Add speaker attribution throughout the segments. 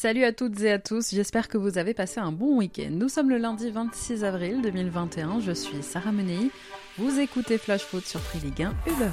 Speaker 1: Salut à toutes et à tous, j'espère que vous avez passé un bon week-end. Nous sommes le lundi 26 avril 2021, je suis Sarah Menei, vous écoutez Flash Foot sur Free Ligue 1 Uber.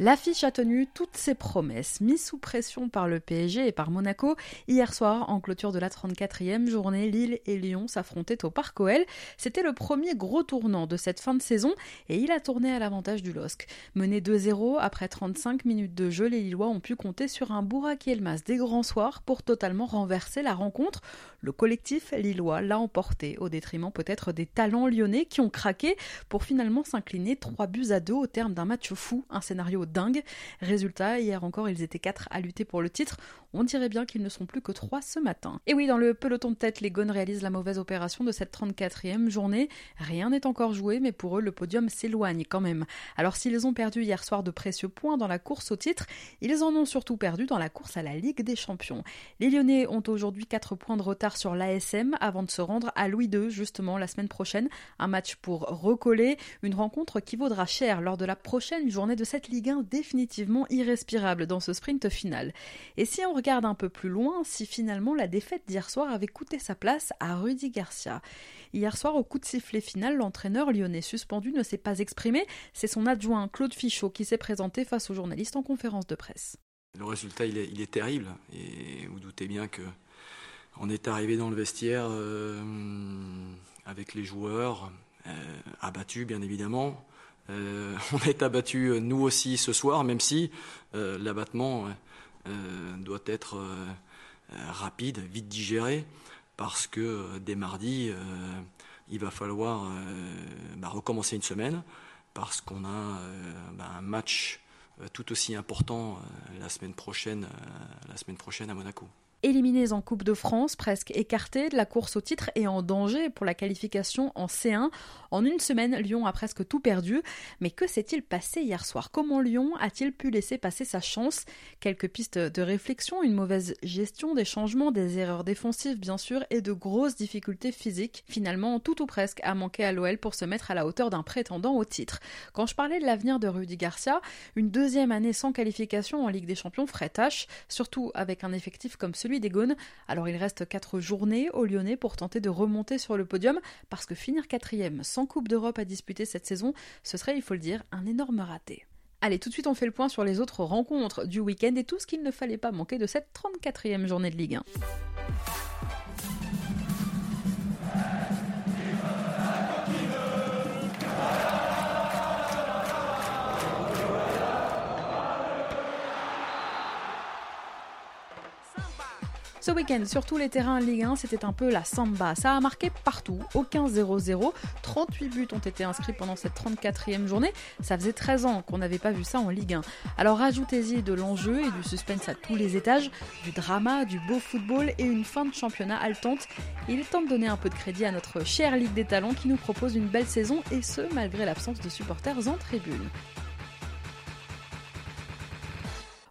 Speaker 1: L'affiche a tenu toutes ses promesses. Mise sous pression par le PSG et par Monaco, hier soir, en clôture de la 34e journée, Lille et Lyon s'affrontaient au Parc OL. C'était le premier gros tournant de cette fin de saison et il a tourné à l'avantage du LOSC. Mené 2-0 après 35 minutes de jeu, les Lillois ont pu compter sur un Bourak Elmas des grands soirs pour totalement renverser la rencontre. Le collectif lillois l'a emporté au détriment peut-être des talents lyonnais qui ont craqué pour finalement s'incliner 3 buts à 2 au terme d'un match fou, un scénario dingue. Résultat, hier encore, ils étaient 4 à lutter pour le titre. On dirait bien qu'ils ne sont plus que 3 ce matin. Et oui, dans le peloton de tête, les Gones réalisent la mauvaise opération de cette 34e journée. Rien n'est encore joué, mais pour eux, le podium s'éloigne quand même. Alors s'ils ont perdu hier soir de précieux points dans la course au titre, ils en ont surtout perdu dans la course à la Ligue des Champions. Les Lyonnais ont aujourd'hui 4 points de retard sur l'ASM avant de se rendre à Louis II justement la semaine prochaine. Un match pour recoller, une rencontre qui vaudra cher lors de la prochaine journée de cette Ligue 1 définitivement irrespirable dans ce sprint final. Et si on regarde un peu plus loin, si finalement la défaite d'hier soir avait coûté sa place à Rudy Garcia. Hier soir, au coup de sifflet final, l'entraîneur lyonnais suspendu ne s'est pas exprimé. C'est son adjoint Claude Fichot qui s'est présenté face aux journalistes en conférence de presse.
Speaker 2: Le résultat, il est, terrible. Et vous doutez bien que on est arrivé dans le vestiaire euh, avec les joueurs, euh, abattus bien évidemment. Euh, on est abattus nous aussi ce soir, même si l'abattement doit être rapide, vite digéré, parce que dès mardi, il va falloir bah, recommencer une semaine, parce qu'on a bah, un match tout aussi important la semaine prochaine à Monaco.
Speaker 1: Éliminés en Coupe de France, presque écartés de la course au titre et en danger pour la qualification en C1. En une semaine, Lyon a presque tout perdu. Mais que s'est-il passé hier soir? Comment Lyon a-t-il pu laisser passer sa chance? Quelques pistes de réflexion, une mauvaise gestion des changements, des erreurs défensives bien sûr et de grosses difficultés physiques. Finalement, tout ou presque a manqué à l'OL pour se mettre à la hauteur d'un prétendant au titre. Quand je parlais de l'avenir de Rudy Garcia, une deuxième année sans qualification en Ligue des Champions ferait tâche, surtout avec un effectif comme celui des Gaunes. Alors il reste 4 journées aux Lyonnais pour tenter de remonter sur le podium, parce que finir quatrième sans Coupe d'Europe à disputer cette saison, ce serait, il faut le dire, un énorme raté. Allez, tout de suite on fait le point sur les autres rencontres du week-end et tout ce qu'il ne fallait pas manquer de cette 34e journée de Ligue 1. Ce week-end, sur tous les terrains Ligue 1, c'était un peu la samba. Ça a marqué partout, aucun 0-0. 38 buts ont été inscrits pendant cette 34e journée. Ça faisait 13 ans qu'on n'avait pas vu ça en Ligue 1. Alors rajoutez-y de l'enjeu et du suspense à tous les étages, du drama, du beau football et une fin de championnat haletante. Il est temps de donner un peu de crédit à notre chère Ligue des Talents qui nous propose une belle saison et ce, malgré l'absence de supporters en tribune.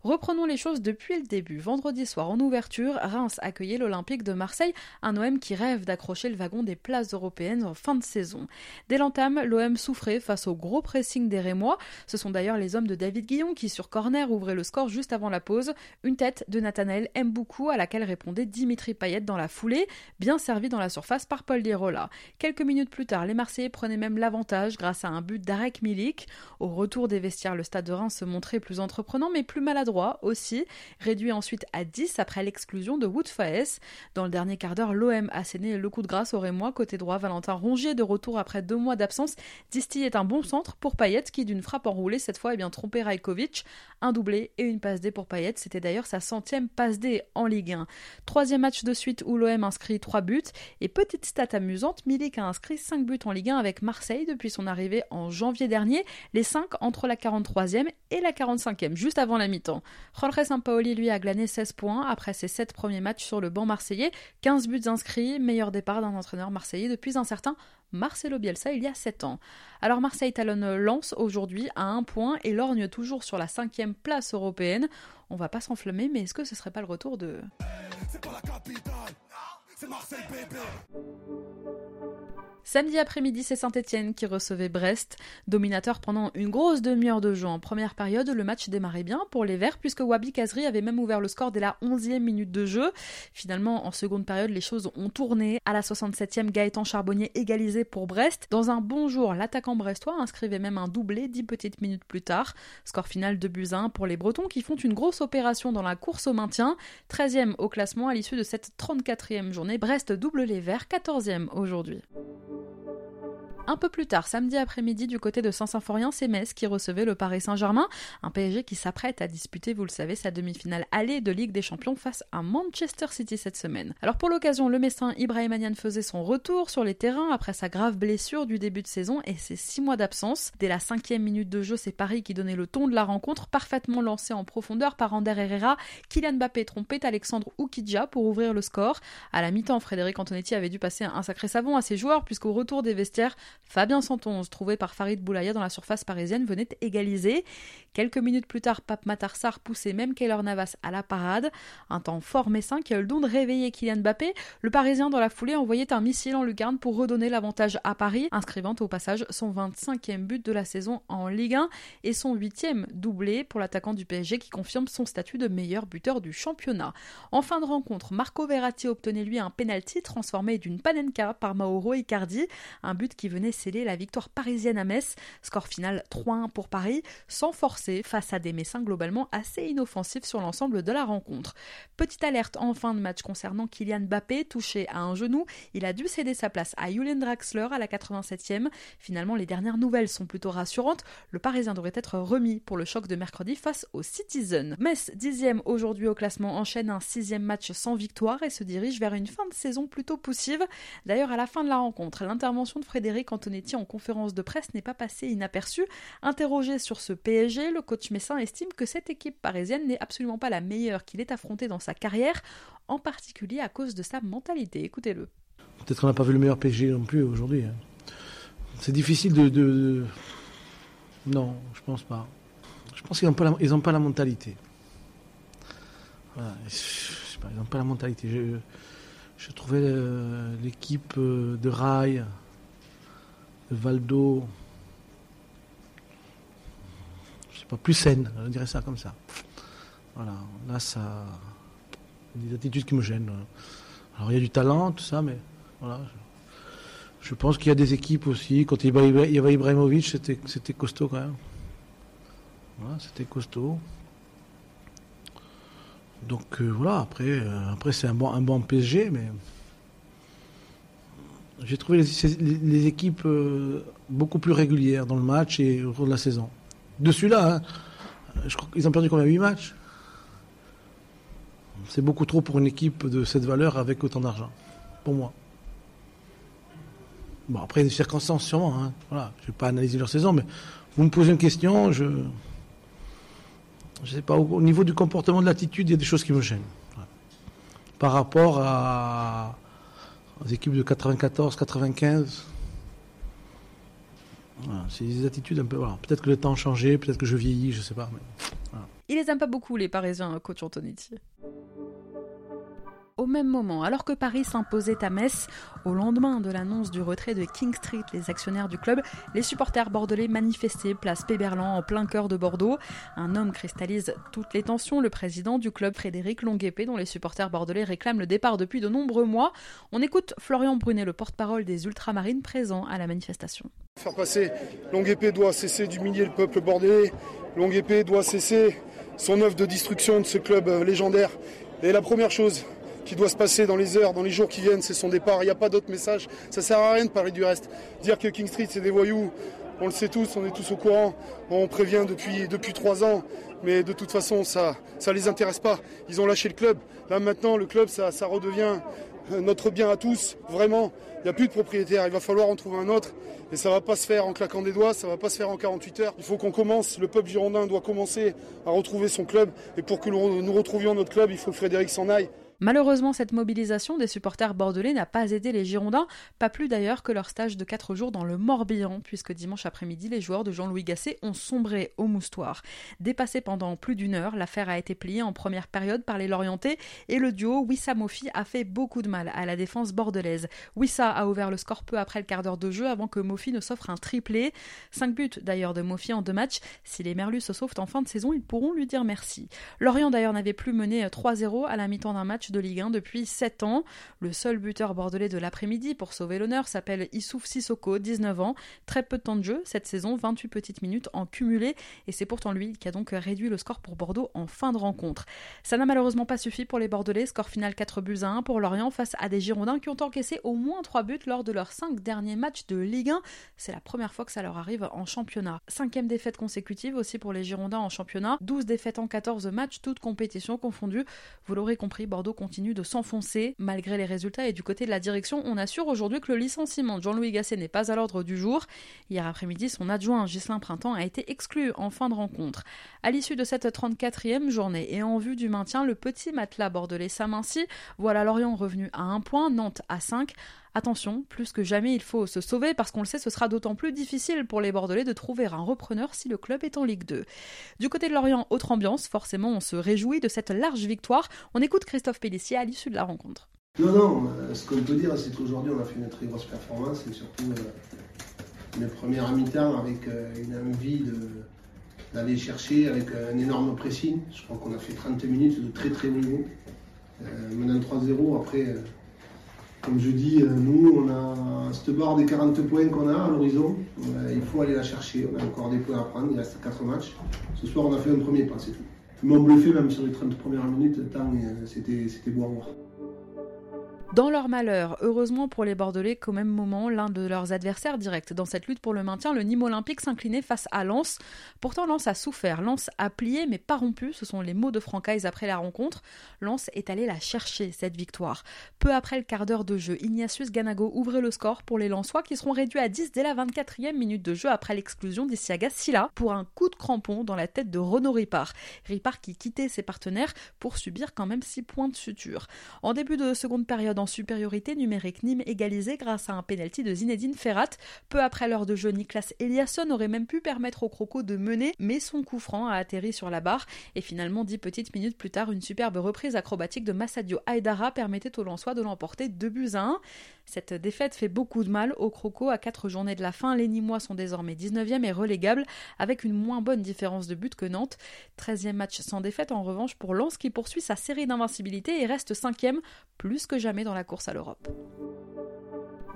Speaker 1: Reprenons les choses depuis le début. Vendredi soir, en ouverture, Reims accueillait l'Olympique de Marseille, un OM qui rêve d'accrocher le wagon des places européennes en fin de saison. Dès l'entame, l'OM souffrait face au gros pressing des Rémois. Ce sont d'ailleurs les hommes de David Guillon qui, sur corner, ouvraient le score juste avant la pause. Une tête de Nathanaël beaucoup à laquelle répondait Dimitri Payet dans la foulée, bien servi dans la surface par Paul Dirola. Quelques minutes plus tard, les Marseillais prenaient même l'avantage grâce à un but d'Arek Milik. Au retour des vestiaires, le stade de Reims se montrait plus entreprenant mais plus maladroit aussi, réduit ensuite à 10 après l'exclusion de Wood Faes. Dans le dernier quart d'heure, l'OM a scéné le coup de grâce au Rémois côté droit. Valentin Rongier de retour après deux mois d'absence. Disti est un bon centre pour Payet qui d'une frappe enroulée cette fois est bien trompé Rajkovic. Un doublé et une passe D pour Payet. C'était d'ailleurs sa centième passe D en Ligue 1. Troisième match de suite où l'OM inscrit 3 buts. Et petite stat amusante, Milik a inscrit 5 buts en Ligue 1 avec Marseille depuis son arrivée en janvier dernier. Les 5 entre la 43e et la 45e, juste avant la mi-temps. Jorge Sampaoli, lui, a glané 16 points après ses 7 premiers matchs sur le banc marseillais. 15 buts inscrits, meilleur départ d'un entraîneur marseillais depuis un certain Marcelo Bielsa il y a 7 ans. Alors Marseille talonne Lance aujourd'hui à un point et lorgne toujours sur la cinquième place européenne. On va pas s'enflammer, mais est-ce que ce serait pas le retour de... Samedi après-midi, c'est Saint-Etienne qui recevait Brest. Dominateur pendant une grosse demi-heure de jeu en première période, le match démarrait bien pour les Verts puisque Wabi Kazri avait même ouvert le score dès la 11e minute de jeu. Finalement, en seconde période, les choses ont tourné. À la 67e, Gaëtan Charbonnier égalisé pour Brest. Dans un bon jour, l'attaquant brestois inscrivait même un doublé 10 petites minutes plus tard. Score final de buts 1 pour les Bretons qui font une grosse opération dans la course au maintien. 13e au classement à l'issue de cette 34e journée. Brest double les Verts, 14e aujourd'hui. thank you Un peu plus tard, samedi après-midi, du côté de Saint-Symphorien, c'est Metz qui recevait le Paris Saint-Germain, un PSG qui s'apprête à disputer, vous le savez, sa demi-finale allée de Ligue des Champions face à Manchester City cette semaine. Alors pour l'occasion, le Messin Ibrahim Anian faisait son retour sur les terrains après sa grave blessure du début de saison et ses six mois d'absence. Dès la cinquième minute de jeu, c'est Paris qui donnait le ton de la rencontre, parfaitement lancé en profondeur par Ander Herrera. Kylian Mbappé trompait Alexandre Oukidja pour ouvrir le score. À la mi-temps, Frédéric Antonetti avait dû passer un sacré savon à ses joueurs puisqu'au retour des vestiaires, Fabien Santonze, trouvé par Farid Boulaya dans la surface parisienne, venait égaliser. Quelques minutes plus tard, Pape Matarsar poussait même Keylor Navas à la parade. Un temps fort messin qui a eu le don de réveiller Kylian Mbappé. Le Parisien, dans la foulée, envoyait un missile en lucarne pour redonner l'avantage à Paris, inscrivant au passage son 25e but de la saison en Ligue 1 et son 8e doublé pour l'attaquant du PSG qui confirme son statut de meilleur buteur du championnat. En fin de rencontre, Marco Verratti obtenait lui un penalty transformé d'une panenka par Mauro Icardi, un but qui venait sceller la victoire parisienne à Metz. Score final 3-1 pour Paris, sans forcer face à des Messins globalement assez inoffensifs sur l'ensemble de la rencontre. Petite alerte en fin de match concernant Kylian Mbappé, touché à un genou. Il a dû céder sa place à Julian Draxler à la 87e. Finalement, les dernières nouvelles sont plutôt rassurantes. Le Parisien devrait être remis pour le choc de mercredi face aux Citizens. Metz, dixième aujourd'hui au classement, enchaîne un sixième match sans victoire et se dirige vers une fin de saison plutôt poussive. D'ailleurs, à la fin de la rencontre, l'intervention de Frédéric Antonetti en conférence de presse n'est pas passée inaperçue. Interrogé sur ce PSG, le coach Messin estime que cette équipe parisienne n'est absolument pas la meilleure qu'il ait affrontée dans sa carrière, en particulier à cause de sa mentalité. Écoutez-le.
Speaker 3: Peut-être qu'on n'a pas vu le meilleur PSG non plus aujourd'hui. Hein. C'est difficile de, Non, je pense pas. Je pense qu'ils n'ont pas, pas la mentalité. Voilà. ils n'ont pas la mentalité. Je, je trouvais euh, l'équipe euh, de Rail, Valdo, je sais pas, plus saine, je dirais ça comme ça. Voilà, là, ça. des attitudes qui me gênent. Alors, il y a du talent, tout ça, mais voilà. Je, pense qu'il y a des équipes aussi. Quand il y avait Ibrahimovic, c'était costaud quand même. Voilà, c'était costaud. Donc euh, voilà, après, euh, après c'est un bon, un bon PSG, mais j'ai trouvé les, équipes euh, beaucoup plus régulières dans le match et au cours de la saison. De celui-là, hein, je crois qu'ils ont perdu combien? 8 matchs? C'est beaucoup trop pour une équipe de cette valeur avec autant d'argent, pour moi. Bon, après, des circonstances sûrement. Hein. Voilà, je ne vais pas analyser leur saison, mais vous me posez une question, je. Je sais pas, au niveau du comportement de l'attitude, il y a des choses qui me gênent. Par rapport à aux équipes de 94, 95. c'est des attitudes un peu. Peut-être que le temps a changé, peut-être que je vieillis, je sais pas. Mais,
Speaker 1: Il les aime pas beaucoup, les Parisiens, coach Antonetti même moment, alors que Paris s'imposait à Metz, au lendemain de l'annonce du retrait de King Street, les actionnaires du club, les supporters bordelais manifestaient place Péberlan en plein cœur de Bordeaux. Un homme cristallise toutes les tensions, le président du club Frédéric Longuepé, dont les supporters bordelais réclament le départ depuis de nombreux mois. On écoute Florian Brunet, le porte-parole des ultramarines présents à la manifestation.
Speaker 4: Faire passer, Longuepé doit cesser d'humilier le peuple bordelais, Longuepé doit cesser son œuvre de destruction de ce club légendaire. Et la première chose, qui doit se passer dans les heures, dans les jours qui viennent, c'est son départ. Il n'y a pas d'autre message. Ça sert à rien de parler du reste. Dire que King Street c'est des voyous, on le sait tous, on est tous au courant. On prévient depuis depuis trois ans, mais de toute façon ça ça les intéresse pas. Ils ont lâché le club. Là maintenant le club ça, ça redevient notre bien à tous. Vraiment, il n'y a plus de propriétaire. Il va falloir en trouver un autre. Et ça ne va pas se faire en claquant des doigts, ça ne va pas se faire en 48 heures. Il faut qu'on commence, le peuple girondin doit commencer à retrouver son club. Et pour que nous retrouvions notre club, il faut que Frédéric s'en aille.
Speaker 1: Malheureusement, cette mobilisation des supporters bordelais n'a pas aidé les Girondins, pas plus d'ailleurs que leur stage de 4 jours dans le Morbihan, puisque dimanche après-midi, les joueurs de Jean-Louis Gasset ont sombré au moustoir. Dépassé pendant plus d'une heure, l'affaire a été pliée en première période par les Lorientais et le duo Wissa Mofi a fait beaucoup de mal à la défense bordelaise. Wissa a ouvert le score peu après le quart d'heure de jeu avant que Mofi ne s'offre un triplé. 5 buts d'ailleurs de Mofi en deux matchs. Si les Merlus se sauvent en fin de saison, ils pourront lui dire merci. Lorient d'ailleurs n'avait plus mené 3-0 à la mi-temps d'un match de Ligue 1 depuis 7 ans. Le seul buteur bordelais de l'après-midi pour sauver l'honneur s'appelle Issouf Sissoko, 19 ans. Très peu de temps de jeu cette saison, 28 petites minutes en cumulé, et c'est pourtant lui qui a donc réduit le score pour Bordeaux en fin de rencontre. Ça n'a malheureusement pas suffi pour les Bordelais, score final 4 buts à 1 pour Lorient face à des Girondins qui ont encaissé au moins 3 buts lors de leurs 5 derniers matchs de Ligue 1. C'est la première fois que ça leur arrive en championnat. Cinquième défaite consécutive aussi pour les Girondins en championnat, 12 défaites en 14 matchs, toutes compétitions confondues. Vous l'aurez compris, Bordeaux continue de s'enfoncer malgré les résultats et du côté de la direction, on assure aujourd'hui que le licenciement de Jean-Louis Gasset n'est pas à l'ordre du jour. Hier après-midi, son adjoint Ghislain Printemps a été exclu en fin de rencontre. À l'issue de cette 34e journée et en vue du maintien, le petit matelas bordelais s'amincit. Voilà Lorient revenu à 1 point, Nantes à 5. Attention, plus que jamais, il faut se sauver parce qu'on le sait, ce sera d'autant plus difficile pour les Bordelais de trouver un repreneur si le club est en Ligue 2. Du côté de Lorient, autre ambiance, forcément on se réjouit de cette large victoire. On écoute Christophe Pellissier à l'issue de la rencontre.
Speaker 5: Non, non, euh, ce qu'on peut dire, c'est qu'aujourd'hui on a fait une très grosse performance et surtout euh, une première mi-temps avec euh, une envie d'aller chercher avec un énorme pressing. Je crois qu'on a fait 30 minutes de très très haut niveau. menant 3-0, après comme je dis, euh, nous, on a cette barre des 40 points qu'on a à l'horizon. Euh, il faut aller la chercher. On a encore des points à prendre. Il reste 4 matchs. Ce soir, on a fait un premier pas, c'est tout. M'ont bluffé même sur les 30 premières minutes, tant euh, c'était beau à voir.
Speaker 1: Dans leur malheur, heureusement pour les Bordelais qu'au même moment, l'un de leurs adversaires directs dans cette lutte pour le maintien, le Nîmes Olympique, s'inclinait face à Lens. Pourtant, Lens a souffert, Lens a plié mais pas rompu, ce sont les mots de Francaise après la rencontre. Lens est allé la chercher, cette victoire. Peu après le quart d'heure de jeu, Ignatius Ganago ouvrait le score pour les Lensois qui seront réduits à 10 dès la 24e minute de jeu après l'exclusion d'Issiaga Silla pour un coup de crampon dans la tête de Renaud Ripard. Ripard qui quittait ses partenaires pour subir quand même 6 points de suture. En début de seconde période, en supériorité numérique. Nîmes égalisé grâce à un pénalty de Zinedine Ferrat. Peu après l'heure de jeu, Niklas Eliasson aurait même pu permettre au Croco de mener, mais son coup franc a atterri sur la barre. Et finalement, dix petites minutes plus tard, une superbe reprise acrobatique de Massadio Aydara permettait aux Lensois de l'emporter 2 buts à 1. Cette défaite fait beaucoup de mal au Croco à 4 journées de la fin. Les Nîmois sont désormais 19e et relégables avec une moins bonne différence de but que Nantes. 13e match sans défaite en revanche pour Lens qui poursuit sa série d'invincibilité et reste 5e plus que jamais dans la course à l'Europe.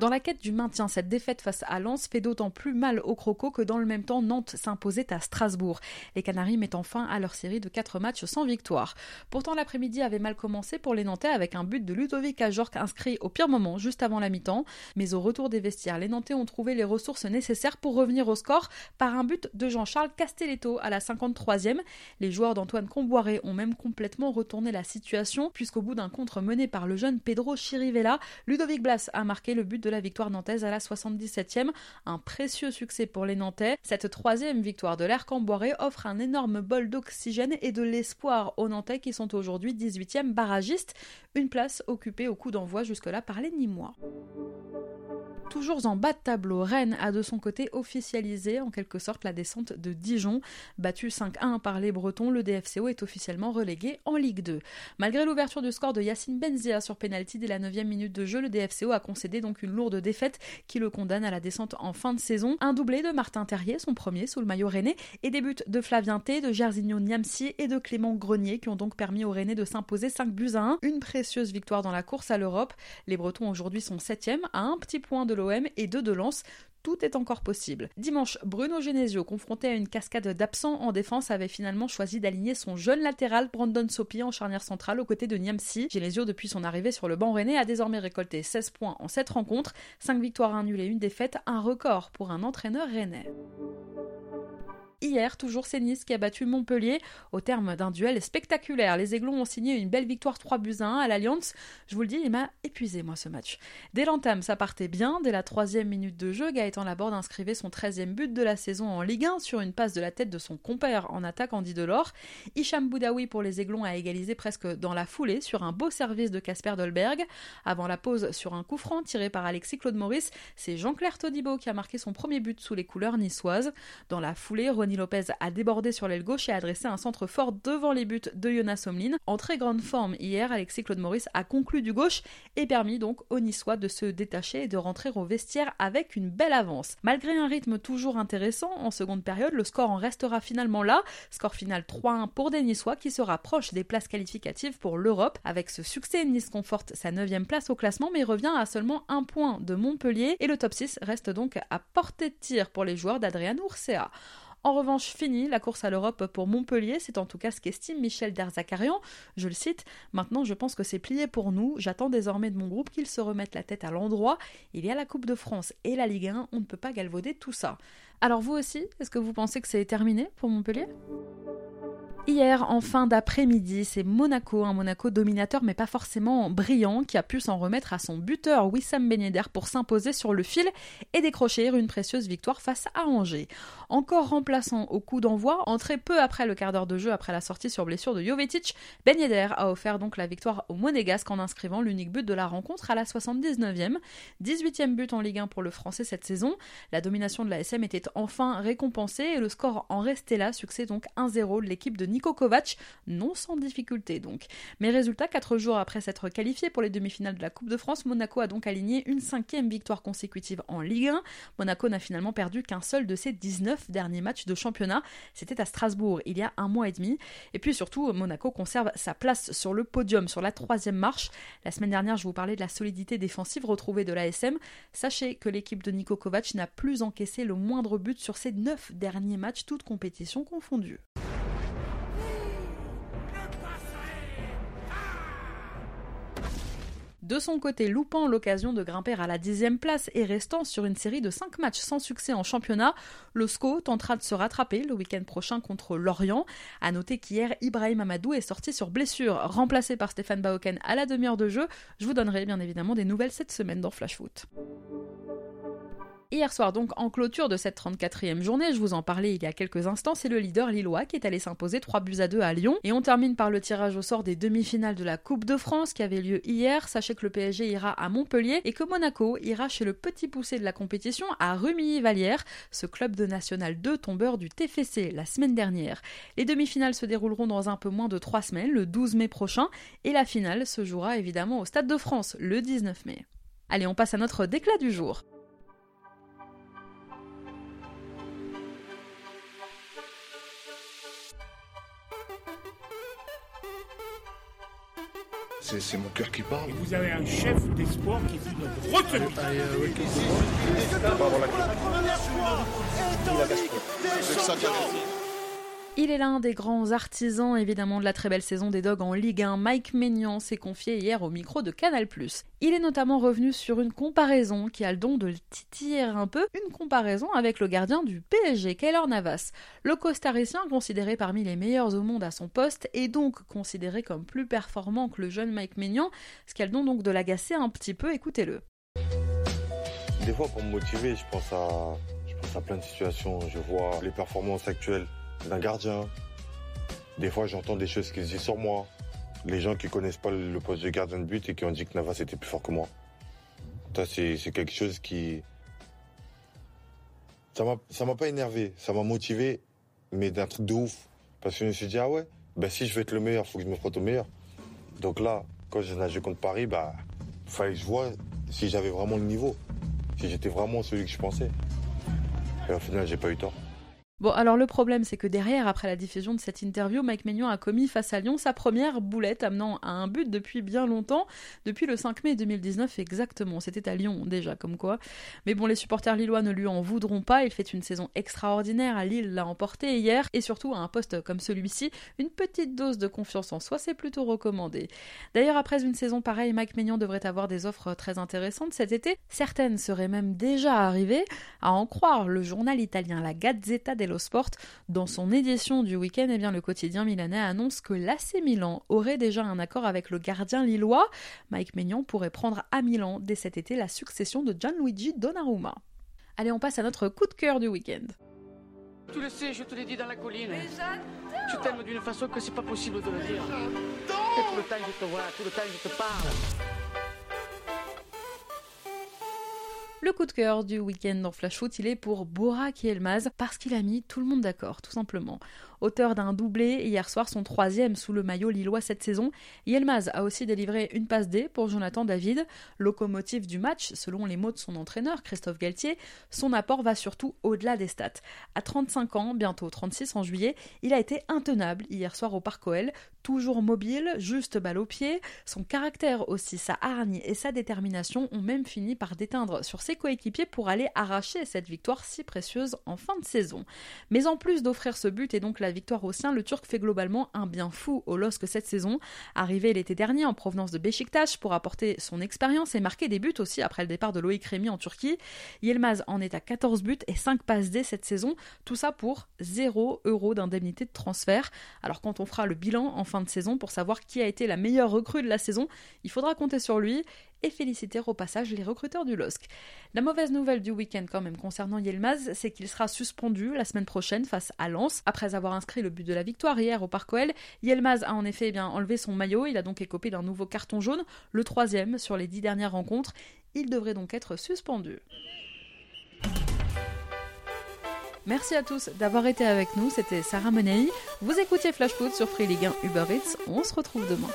Speaker 1: Dans la quête du maintien, cette défaite face à Lens fait d'autant plus mal aux Crocos que dans le même temps, Nantes s'imposait à Strasbourg. Les Canaries mettent fin à leur série de 4 matchs sans victoire. Pourtant, l'après-midi avait mal commencé pour les Nantais avec un but de Ludovic Ajorc inscrit au pire moment, juste avant la mi-temps. Mais au retour des vestiaires, les Nantais ont trouvé les ressources nécessaires pour revenir au score par un but de Jean-Charles Castelletto à la 53e. Les joueurs d'Antoine Comboiré ont même complètement retourné la situation puisqu'au bout d'un contre mené par le jeune Pedro Chirivella, Ludovic Blas a marqué le but de la victoire nantaise à la 77e. Un précieux succès pour les Nantais. Cette troisième victoire de l'air Camboiré offre un énorme bol d'oxygène et de l'espoir aux Nantais qui sont aujourd'hui 18e barragistes. Une place occupée au coup d'envoi jusque-là par les Nîmois. Toujours en bas de tableau, Rennes a de son côté officialisé en quelque sorte la descente de Dijon. Battu 5-1 par les Bretons, le DFCO est officiellement relégué en Ligue 2. Malgré l'ouverture du score de Yacine Benzia sur penalty dès la 9 minute de jeu, le DFCO a concédé donc une lourde défaite qui le condamne à la descente en fin de saison. Un doublé de Martin Terrier, son premier sous le maillot rennais, et des buts de Flavien T, de Gersigno Niamsi et de Clément Grenier qui ont donc permis aux Rennais de s'imposer 5 buts à 1. Une précieuse victoire dans la course à l'Europe. Les Bretons aujourd'hui sont 7 à un petit point de et deux de Lens tout est encore possible. Dimanche, Bruno Genesio, confronté à une cascade d'absents en défense, avait finalement choisi d'aligner son jeune latéral Brandon Sopi en charnière centrale aux côtés de Niamsi. Genesio, depuis son arrivée sur le banc rennais, a désormais récolté 16 points en 7 rencontres, 5 victoires, 1 nul et une défaite, un record pour un entraîneur rennais. Hier, toujours c'est Nice qui a battu Montpellier au terme d'un duel spectaculaire. Les Aiglons ont signé une belle victoire 3 buts à 1 à l'Alliance. Je vous le dis, il m'a épuisé moi ce match. Dès l'entame, ça partait bien. Dès la troisième minute de jeu, Gaëtan Laborde inscrivait son 13e but de la saison en Ligue 1 sur une passe de la tête de son compère en attaque Andy Delors. Hicham Boudaoui pour les Aiglons a égalisé presque dans la foulée sur un beau service de Casper Dolberg. Avant la pause, sur un coup franc tiré par Alexis Claude Maurice, c'est Jean-Claire Todibo qui a marqué son premier but sous les couleurs niçoises. Dans la foulée, Lopez a débordé sur l'aile gauche et a adressé un centre fort devant les buts de Jonas Somlin. En très grande forme hier, Alexis Claude Maurice a conclu du gauche et permis donc aux Niçois de se détacher et de rentrer au vestiaire avec une belle avance. Malgré un rythme toujours intéressant en seconde période, le score en restera finalement là. Score final 3-1 pour des Niçois qui se rapprochent des places qualificatives pour l'Europe. Avec ce succès, Nice conforte sa 9 place au classement mais revient à seulement un point de Montpellier et le top 6 reste donc à portée de tir pour les joueurs d'Adrian Ursea. En revanche, fini la course à l'Europe pour Montpellier, c'est en tout cas ce qu'estime Michel Derzakarian. Je le cite Maintenant, je pense que c'est plié pour nous. J'attends désormais de mon groupe qu'il se remette la tête à l'endroit. Il y a la Coupe de France et la Ligue 1, on ne peut pas galvauder tout ça. Alors, vous aussi, est-ce que vous pensez que c'est terminé pour Montpellier? Hier, en fin d'après-midi, c'est Monaco, un Monaco dominateur mais pas forcément brillant, qui a pu s'en remettre à son buteur Wissam Ben pour s'imposer sur le fil et décrocher une précieuse victoire face à Angers. Encore remplaçant au coup d'envoi, entré peu après le quart d'heure de jeu après la sortie sur blessure de Jovetic, Ben Yedder a offert donc la victoire au Monégasque en inscrivant l'unique but de la rencontre à la 79e. 18e but en Ligue 1 pour le Français cette saison. La domination de la SM était enfin récompensée et le score en restait là, succès donc 1-0 de l'équipe de Niko Kovac, non sans difficulté donc. Mais résultat, 4 jours après s'être qualifié pour les demi-finales de la Coupe de France, Monaco a donc aligné une cinquième victoire consécutive en Ligue 1. Monaco n'a finalement perdu qu'un seul de ses 19 derniers matchs de championnat. C'était à Strasbourg il y a un mois et demi. Et puis surtout, Monaco conserve sa place sur le podium, sur la troisième marche. La semaine dernière, je vous parlais de la solidité défensive retrouvée de l'ASM. Sachez que l'équipe de Niko Kovac n'a plus encaissé le moindre but sur ses 9 derniers matchs, toutes compétitions confondues. De son côté, loupant l'occasion de grimper à la dixième place et restant sur une série de cinq matchs sans succès en championnat, le SCO tentera de se rattraper le week-end prochain contre Lorient. À noter qu'hier, Ibrahim Amadou est sorti sur blessure, remplacé par Stéphane Baoken à la demi-heure de jeu. Je vous donnerai bien évidemment des nouvelles cette semaine dans Flash Foot. Hier soir, donc, en clôture de cette 34e journée, je vous en parlais il y a quelques instants, c'est le leader lillois qui est allé s'imposer 3 buts à 2 à Lyon. Et on termine par le tirage au sort des demi-finales de la Coupe de France qui avait lieu hier. Sachez que le PSG ira à Montpellier et que Monaco ira chez le petit poussé de la compétition à Rumilly-Vallière, ce club de National 2 tombeur du TFC la semaine dernière. Les demi-finales se dérouleront dans un peu moins de 3 semaines, le 12 mai prochain, et la finale se jouera évidemment au Stade de France le 19 mai. Allez, on passe à notre déclat du jour.
Speaker 6: C'est mon cœur qui parle.
Speaker 7: Et vous avez un chef d'espoir qui vous notre retenue.
Speaker 1: Il est l'un des grands artisans évidemment de la très belle saison des Dogs en Ligue 1. Mike Maignan s'est confié hier au micro de Canal+. Il est notamment revenu sur une comparaison qui a le don de le titiller un peu, une comparaison avec le gardien du PSG, Keylor Navas. Le costaricien, considéré parmi les meilleurs au monde à son poste, est donc considéré comme plus performant que le jeune Mike Maignan, ce qui a le don donc de l'agacer un petit peu, écoutez-le.
Speaker 6: Des fois pour me motiver, je pense à, je pense à plein de situations. Je vois les performances actuelles d'un gardien. Des fois, j'entends des choses qui se disent sur moi. Les gens qui connaissent pas le poste de gardien de but et qui ont dit que Navas était plus fort que moi. C'est quelque chose qui. Ça m'a pas énervé, ça m'a motivé, mais d'un truc de ouf. Parce que je me suis dit, ah ouais, bah si je veux être le meilleur, faut que je me frotte au meilleur. Donc là, quand j'ai nagé contre Paris, bah, fallait que je vois si j'avais vraiment le niveau. Si j'étais vraiment celui que je pensais. Et au final, j'ai pas eu tort.
Speaker 1: Bon, alors le problème, c'est que derrière, après la diffusion de cette interview, Mike Maignan a commis face à Lyon sa première boulette, amenant à un but depuis bien longtemps, depuis le 5 mai 2019 exactement. C'était à Lyon déjà, comme quoi. Mais bon, les supporters lillois ne lui en voudront pas. Il fait une saison extraordinaire à Lille, l'a emporté hier, et surtout à un poste comme celui-ci, une petite dose de confiance en soi, c'est plutôt recommandé. D'ailleurs, après une saison pareille, Mike Maignan devrait avoir des offres très intéressantes cet été. Certaines seraient même déjà arrivées. À en croire le journal italien La Gazzetta dello Sport. Dans son édition du week-end, eh bien, le quotidien milanais annonce que l'AC Milan aurait déjà un accord avec le gardien lillois. Mike Maignan pourrait prendre à Milan dès cet été la succession de Gianluigi Donnarumma. Allez, on passe à notre coup de cœur du week-end.
Speaker 8: Tu le sais, je te l'ai dit dans la colline. Je t'aime d'une façon que c'est pas possible de le dire. Tout le temps je te vois, tout le temps je te parle.
Speaker 1: Le coup de cœur du week-end dans Flash Foot, il est pour Borak Yelmaz parce qu'il a mis tout le monde d'accord, tout simplement. Auteur d'un doublé hier soir son troisième sous le maillot lillois cette saison, Yelmaz a aussi délivré une passe D pour Jonathan David, locomotive du match selon les mots de son entraîneur Christophe Galtier. Son apport va surtout au-delà des stats. À 35 ans, bientôt 36 en juillet, il a été intenable hier soir au Parc OL, toujours mobile, juste balle au pied. Son caractère aussi, sa hargne et sa détermination ont même fini par déteindre sur ses coéquipiers pour aller arracher cette victoire si précieuse en fin de saison. Mais en plus d'offrir ce but et donc la victoire au sien, le Turc fait globalement un bien fou au LOSC cette saison. Arrivé l'été dernier en provenance de Beşiktaş pour apporter son expérience et marquer des buts aussi après le départ de Loïc Rémy en Turquie, Yilmaz en est à 14 buts et 5 passes D cette saison, tout ça pour 0 euros d'indemnité de transfert. Alors quand on fera le bilan en fin de saison pour savoir qui a été la meilleure recrue de la saison, il faudra compter sur lui et féliciter au passage les recruteurs du LOSC. La mauvaise nouvelle du week-end quand même concernant Yilmaz, c'est qu'il sera suspendu la semaine prochaine face à Lens. Après avoir inscrit le but de la victoire hier au Parc OL, Yilmaz a en effet eh bien, enlevé son maillot, il a donc écopé d'un nouveau carton jaune, le troisième sur les dix dernières rencontres. Il devrait donc être suspendu. Merci à tous d'avoir été avec nous, c'était Sarah Menei. Vous écoutiez Flash Foot sur Free Ligue 1 Uber Eats, on se retrouve demain.